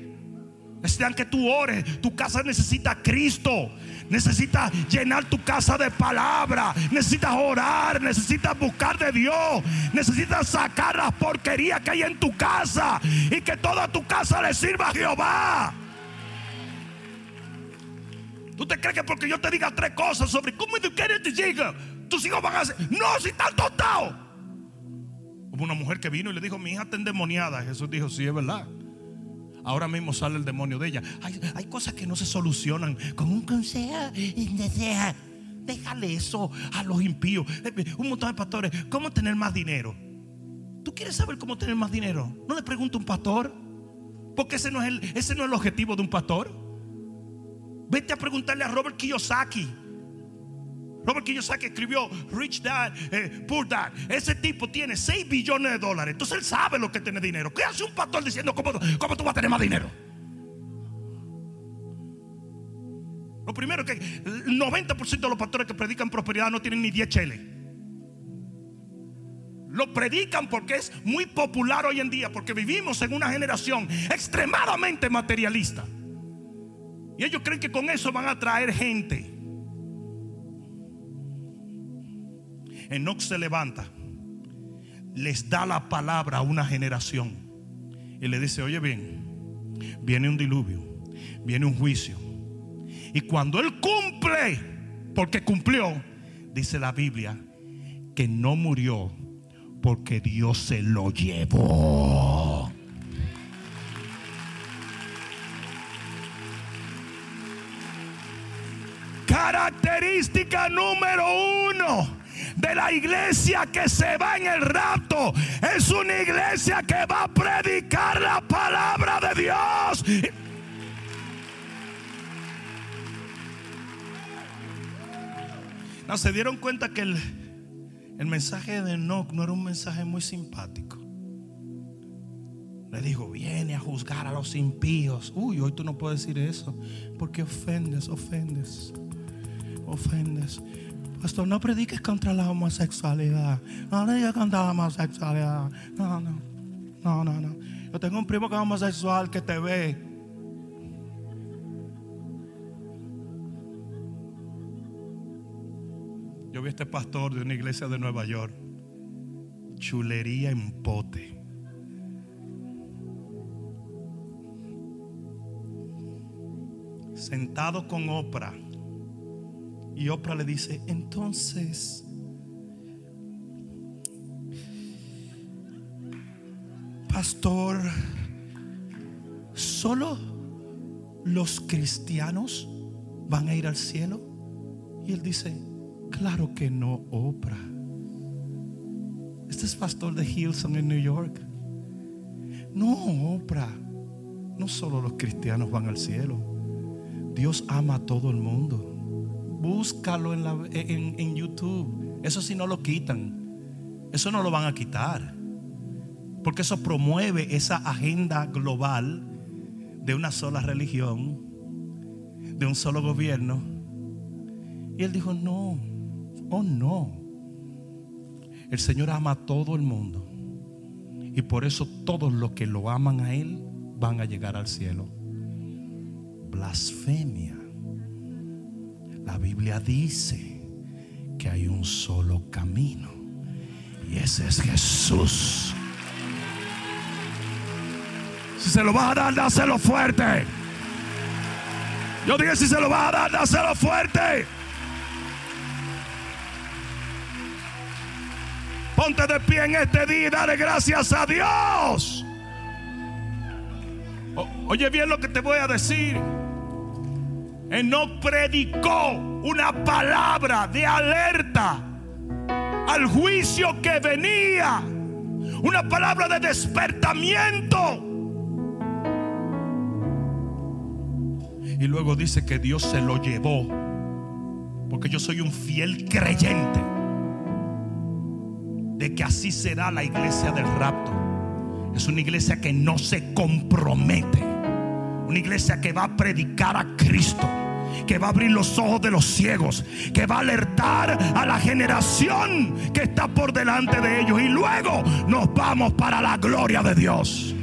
Speaker 2: Necesitan que tú ores. Tu casa necesita Cristo. Necesitas llenar tu casa de palabra. Necesitas orar. Necesitas buscar de Dios. Necesitas sacar las porquerías que hay en tu casa. Y que toda tu casa le sirva a Jehová. ¿Tú te crees que porque yo te diga tres cosas sobre cómo educar a tus hijos, tus hijos van a hacer? No, si están tostados. Hubo una mujer que vino y le dijo, mi hija está endemoniada. Jesús dijo, sí, es verdad. Ahora mismo sale el demonio de ella. Hay, cosas que no se solucionan con un consejo. Déjale eso a los impíos. Un montón de pastores. ¿Cómo tener más dinero? ¿Tú quieres saber cómo tener más dinero? No le pregunto a un pastor. Porque ese no es el, ese no es el objetivo de un pastor. Vete a preguntarle a Robert Kiyosaki. Robert Kiyosaki escribió Rich Dad, eh, Poor Dad. Ese tipo tiene 6 billones de dólares. Entonces él sabe lo que tiene dinero. ¿Qué hace un pastor diciendo cómo, cómo tú vas a tener más dinero? Lo primero es que el 90% de los pastores que predican prosperidad no tienen ni 10 cheles. Lo predican porque es muy popular hoy en día, porque vivimos en una generación extremadamente materialista. Y ellos creen que con eso van a traer gente. Enoch se levanta, les da la palabra a una generación y le dice, oye bien, viene un diluvio, viene un juicio. Y cuando él cumple, porque cumplió, dice la Biblia, que no murió porque Dios se lo llevó. Característica número uno de la iglesia que se va en el rapto es una iglesia que va a predicar la palabra de Dios. No, se dieron cuenta que el, el mensaje de Enoch no era un mensaje muy simpático. Le dijo, viene a juzgar a los impíos. Uy, hoy tú no puedes decir eso. Porque ofendes, ofendes, ofendes. Pastor, no prediques contra la homosexualidad. No le digas contra la homosexualidad. No, no, no, no, no. Yo tengo un primo que es homosexual que te ve. Yo vi a este pastor de una iglesia de Nueva York. Chulería en pote. Sentado con Oprah. Y Oprah le dice, entonces, pastor, ¿solo los cristianos van a ir al cielo? Y él dice, claro que no, Oprah. Este es pastor de Hilson en New York. No, Oprah. No solo los cristianos van al cielo. Dios ama a todo el mundo. Búscalo en, YouTube. Eso sí no lo quitan. Eso no lo van a quitar. Porque eso promueve esa agenda global de una sola religión, de un solo gobierno. Y él dijo, no, oh no. El Señor ama a todo el mundo. Y por eso todos los que lo aman a Él van a llegar al cielo. Blasfemia. La Biblia dice que hay un solo camino. Y ese es Jesús. Si se lo vas a dar, dáselo fuerte. Yo dije, si se lo vas a dar, dáselo fuerte. Ponte de pie en este día y dale gracias a Dios. Oye bien lo que te voy a decir. Enoch predicó una palabra de alerta al juicio que venía. Una palabra de despertamiento. Y luego dice que Dios se lo llevó. Porque yo soy un fiel creyente de que así será la iglesia del rapto. Es una iglesia que no se compromete. Una iglesia que va a predicar a Cristo. Que va a abrir los ojos de los ciegos. Que va a alertar a la generación que está por delante de ellos. Y luego nos vamos para la gloria de Dios.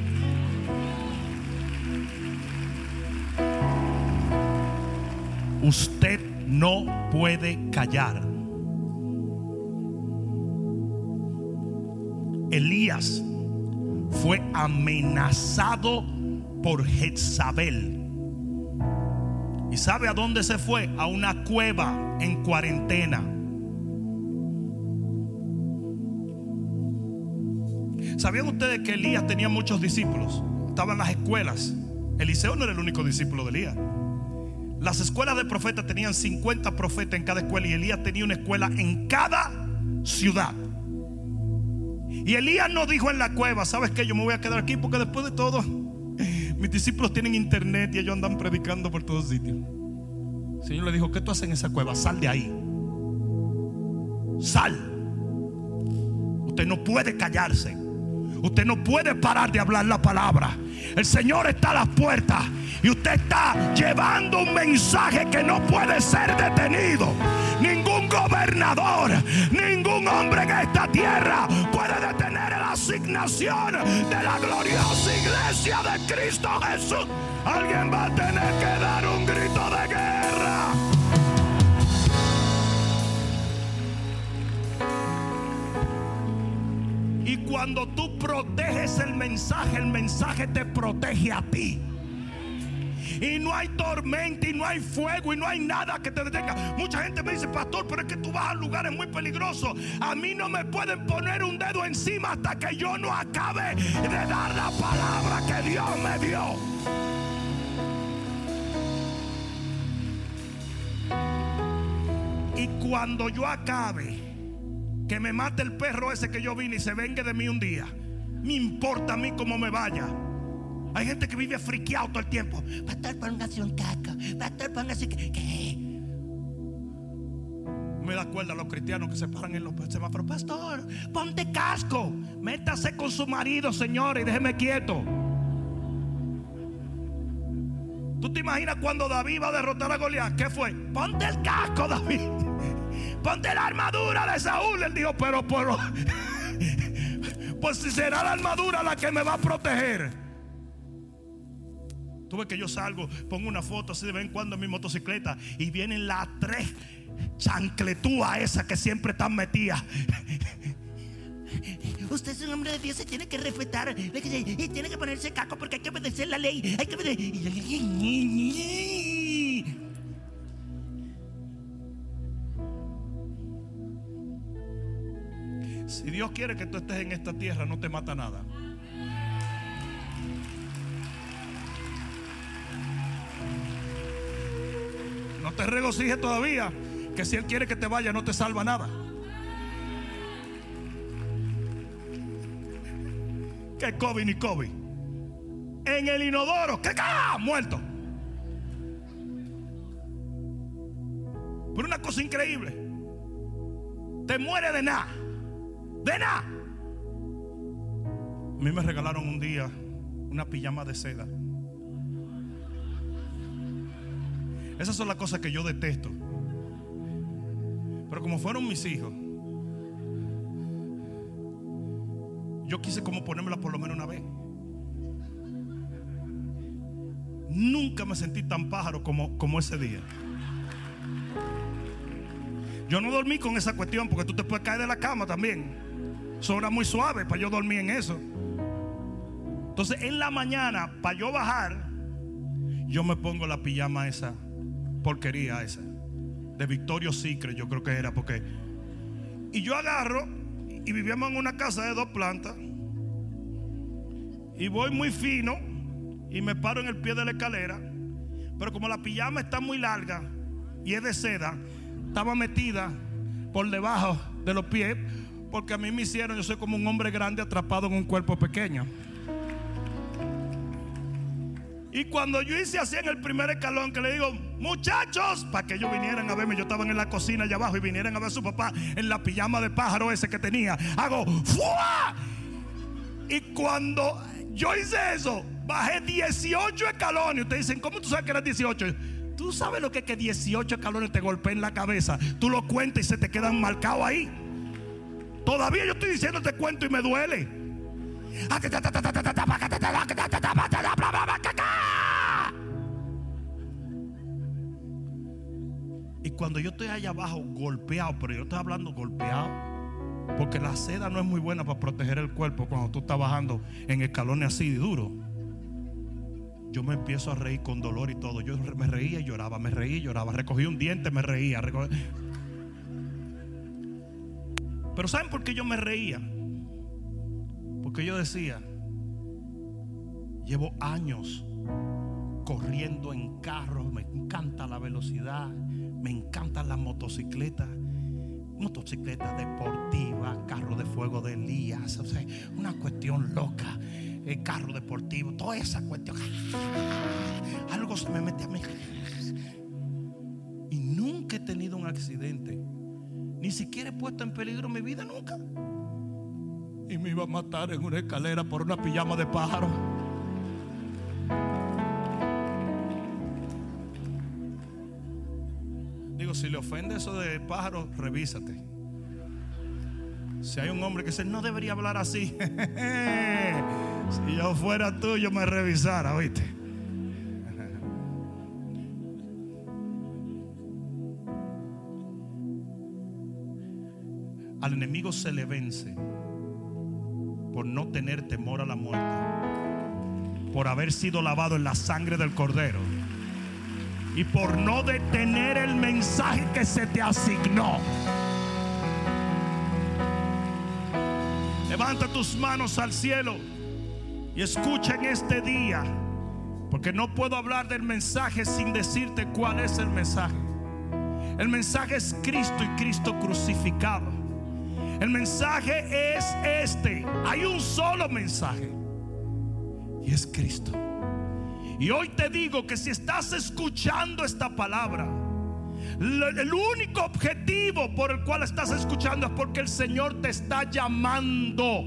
Speaker 2: Usted no puede callar. Elías fue amenazado por Jezabel. ¿Y sabe a dónde se fue? A una cueva en cuarentena. ¿Sabían ustedes que Elías tenía muchos discípulos? Estaban las escuelas. Eliseo no era el único discípulo de Elías. Las escuelas de profetas tenían 50 profetas en cada escuela y Elías tenía una escuela en cada ciudad. Y Elías no dijo en la cueva, ¿sabes qué? Yo me voy a quedar aquí porque después de todo, mis discípulos tienen internet y ellos andan predicando por todos sitios. El Señor le dijo, ¿qué tú haces en esa cueva? Sal de ahí. Sal. Usted no puede callarse. Usted no puede parar de hablar la palabra. El Señor está a las puertas y usted está llevando un mensaje que no puede ser detenido. Ningún gobernador, ningún hombre en esta tierra puede detener la asignación de la gloriosa iglesia de Cristo Jesús. Alguien va a tener que dar un grito Y cuando tú proteges el mensaje, el mensaje te protege a ti. Y no hay tormenta, y no hay fuego, y no hay nada que te detenga. Mucha gente me dice, pastor, pero es que tú vas a lugares muy peligrosos. A mí no me pueden poner un dedo encima hasta que yo no acabe de dar la palabra que Dios me dio. Y cuando yo acabe, que me mate el perro ese que yo vine y se venga de mí un día. Me importa a mí cómo me vaya. Hay gente que vive friqueado todo el tiempo. Pastor, póngase un caco. Pastor, póngase. ¿Qué? Me da cuerda a los cristianos que se paran en los semáforos. Pastor, ponte casco. Métase con su marido, señor, y déjeme quieto. ¿Tú te imaginas cuando David va a derrotar a Goliat? ¿Qué fue? Ponte el casco, David. Ponte la armadura de Saúl. Él dijo, pero, pero, [LAUGHS] pues si será la armadura la que me va a proteger. Tú ves que yo salgo, pongo una foto así de vez en cuando en mi motocicleta y vienen las tres chancletúas esas que siempre están metidas.
Speaker 3: Usted es un hombre de Dios, se tiene que respetar y tiene que ponerse caco porque hay que obedecer la ley. Hay que obedecer.
Speaker 2: Si Dios quiere que tú estés en esta tierra, no te mata nada. No te regocijes todavía, que si Él quiere que te vaya, no te salva nada. Que COVID ni COVID. En el inodoro, que ¡Ah! muerto. Pero una cosa increíble, te muere de nada. De. A mí me regalaron un día una pijama de seda. Esas son las cosas que yo detesto. Pero como fueron mis hijos, yo quise como ponérmela por lo menos una vez. Nunca me sentí tan pájaro como, como ese día. Yo no dormí con esa cuestión porque tú te puedes caer de la cama también. Eso era muy suave para yo dormir en eso. Entonces en la mañana, para yo bajar, yo me pongo la pijama esa, porquería esa, de Victorio Secret, yo creo que era, porque... Y yo agarro y vivíamos en una casa de dos plantas. Y voy muy fino y me paro en el pie de la escalera. Pero como la pijama está muy larga y es de seda, estaba metida por debajo de los pies. Porque a mí me hicieron, yo soy como un hombre grande atrapado en un cuerpo pequeño. Y cuando yo hice así en el primer escalón, que le digo, muchachos, para que ellos vinieran a verme, yo estaba en la cocina allá abajo y vinieran a ver a su papá en la pijama de pájaro ese que tenía. Hago, ¡fua! Y cuando yo hice eso, bajé 18 escalones. Ustedes dicen, ¿cómo tú sabes que eran 18? Tú sabes lo que es que 18 escalones te golpeen la cabeza. Tú lo cuentas y se te quedan marcados ahí. Todavía yo estoy diciendo este cuento y me duele. Y cuando yo estoy allá abajo golpeado, pero yo estoy hablando golpeado, porque la seda no es muy buena para proteger el cuerpo cuando tú estás bajando en escalones así duro. yo me empiezo a reír con dolor y todo. Yo me reía y lloraba, me reía y lloraba. Recogí un diente, me reía. recogí- Pero ¿saben por qué yo me reía? Porque yo decía, llevo años corriendo en carros, me encanta la velocidad, me encantan las motocicletas, motocicletas deportivas, carro de fuego de Elías, una cuestión loca, el carro deportivo, toda esa cuestión. Algo se me mete a mí. Y nunca he tenido un accidente, ni siquiera he puesto en peligro mi vida nunca. Y me iba a matar en una escalera por una pijama de pájaro. Digo, si le ofende eso de pájaro, revísate. Si hay un hombre que dice, no debería hablar así. [LAUGHS] si yo fuera tú, yo me revisara, ¿oíste? Al enemigo se le vence por no tener temor a la muerte, por haber sido lavado en la sangre del cordero y por no detener el mensaje que se te asignó. Levanta tus manos al cielo y escucha en este día, porque no puedo hablar del mensaje sin decirte cuál es el mensaje. El mensaje es Cristo y Cristo crucificado. El mensaje es este. Hay un solo mensaje. Y es Cristo. Y hoy te digo que si estás escuchando esta palabra, el único objetivo por el cual estás escuchando es porque el Señor te está llamando.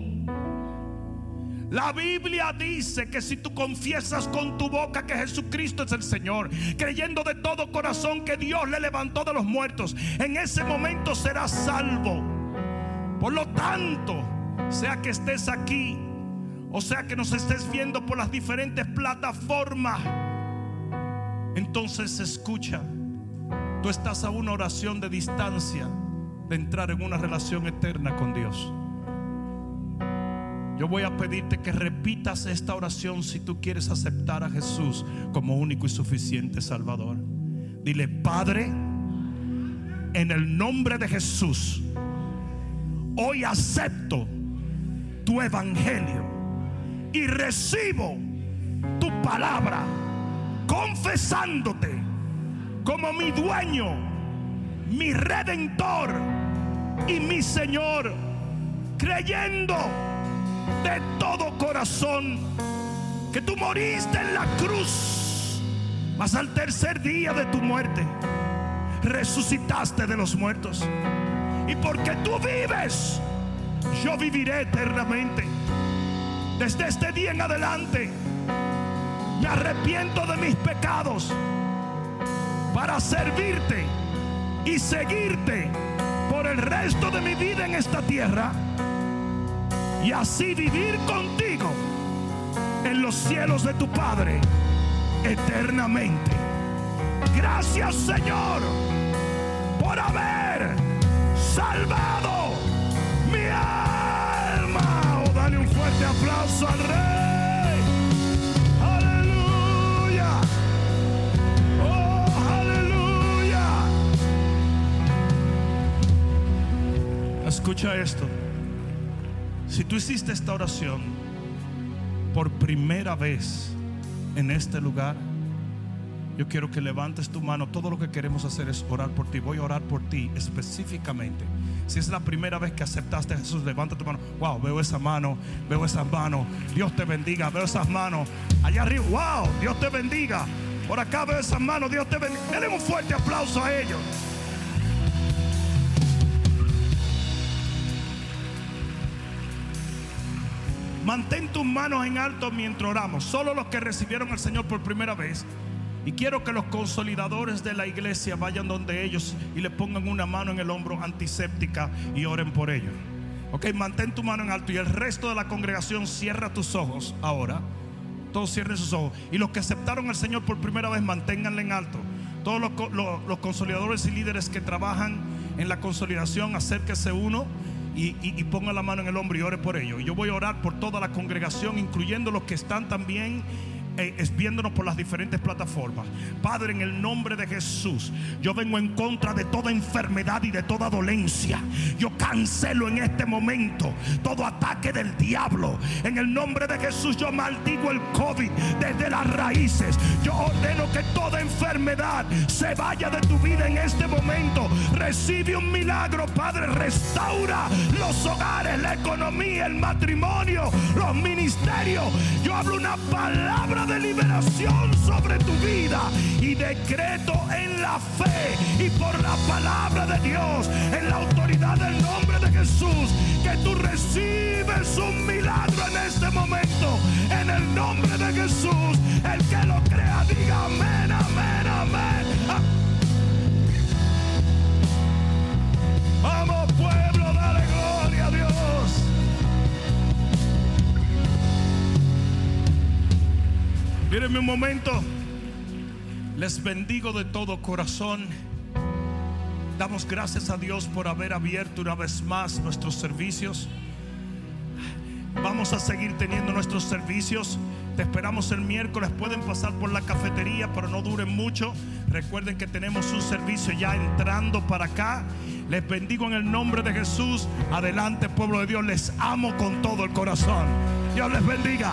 Speaker 2: La Biblia dice que si tú confiesas con tu boca que Jesucristo es el Señor, creyendo de todo corazón que Dios le levantó de los muertos, en ese momento serás salvo. Por lo tanto, sea que estés aquí, o sea que nos estés viendo por las diferentes plataformas, entonces escucha, tú estás a una oración de distancia de entrar en una relación eterna con Dios. Yo voy a pedirte que repitas esta oración si tú quieres aceptar a Jesús como único y suficiente Salvador. Dile, Padre, en el nombre de Jesús, hoy acepto tu evangelio y recibo tu palabra, confesándote como mi dueño, mi redentor y mi Señor, creyendo de todo corazón que tú moriste en la cruz, mas al tercer día de tu muerte resucitaste de los muertos. Y porque tú vives, yo viviré eternamente. Desde este día en adelante, me arrepiento de mis pecados para servirte y seguirte por el resto de mi vida en esta tierra y así vivir contigo en los cielos de tu Padre eternamente. Gracias Señor por haber salvado mi alma. Oh, dale un fuerte aplauso al Rey. Aleluya. Oh, aleluya. Escucha esto. Si tú hiciste esta oración por primera vez en este lugar, yo quiero que levantes tu mano. Todo lo que queremos hacer es orar por ti. Voy a orar por ti específicamente. Si es la primera vez que aceptaste a Jesús, levanta tu mano. Wow, veo esa mano, veo esas manos. Dios te bendiga, veo esas manos. Allá arriba, wow, Dios te bendiga. Por acá veo esas manos, Dios te bendiga. Denle un fuerte aplauso a ellos. Mantén tus manos en alto mientras oramos. Solo los que recibieron al Señor por primera vez. Y quiero que los consolidadores de la iglesia vayan donde ellos y le pongan una mano en el hombro antiséptica y oren por ellos. Ok, mantén tu mano en alto y el resto de la congregación cierra tus ojos ahora. Todos cierren sus ojos. Y los que aceptaron al Señor por primera vez, manténganle en alto. Todos los, los- consolidadores y líderes que trabajan en la consolidación, acérquese uno y, y, ponga la mano en el hombro y ore por ello. Y yo voy a orar por toda la congregación, incluyendo los que están también viéndonos por las diferentes plataformas. Padre, en el nombre de Jesús, yo vengo en contra de toda enfermedad y de toda dolencia. Yo cancelo en este momento todo ataque del diablo. En el nombre de Jesús, yo maldigo el COVID desde las raíces. Yo ordeno que toda enfermedad se vaya de tu vida en este momento. Recibe un milagro, Padre. Restaura los hogares, la economía, el matrimonio, los ministerios. Yo hablo una palabra de liberación sobre tu vida y decreto en la fe y por la palabra de Dios, en la autoridad del nombre de Jesús, que tú recibes un milagro en este momento, en el nombre de Jesús. El que lo crea, diga amén, amén, amén. Ah. Vamos pueblo, Mírenme un momento. Les bendigo de todo corazón. Damos gracias a Dios por haber abierto una vez más nuestros servicios. Vamos a seguir teniendo nuestros servicios. Te esperamos el miércoles. Pueden pasar por la cafetería, pero no duren mucho. Recuerden que tenemos un servicio ya entrando para acá. Les bendigo en el nombre de Jesús. Adelante, pueblo de Dios. Les amo con todo el corazón. Dios les bendiga.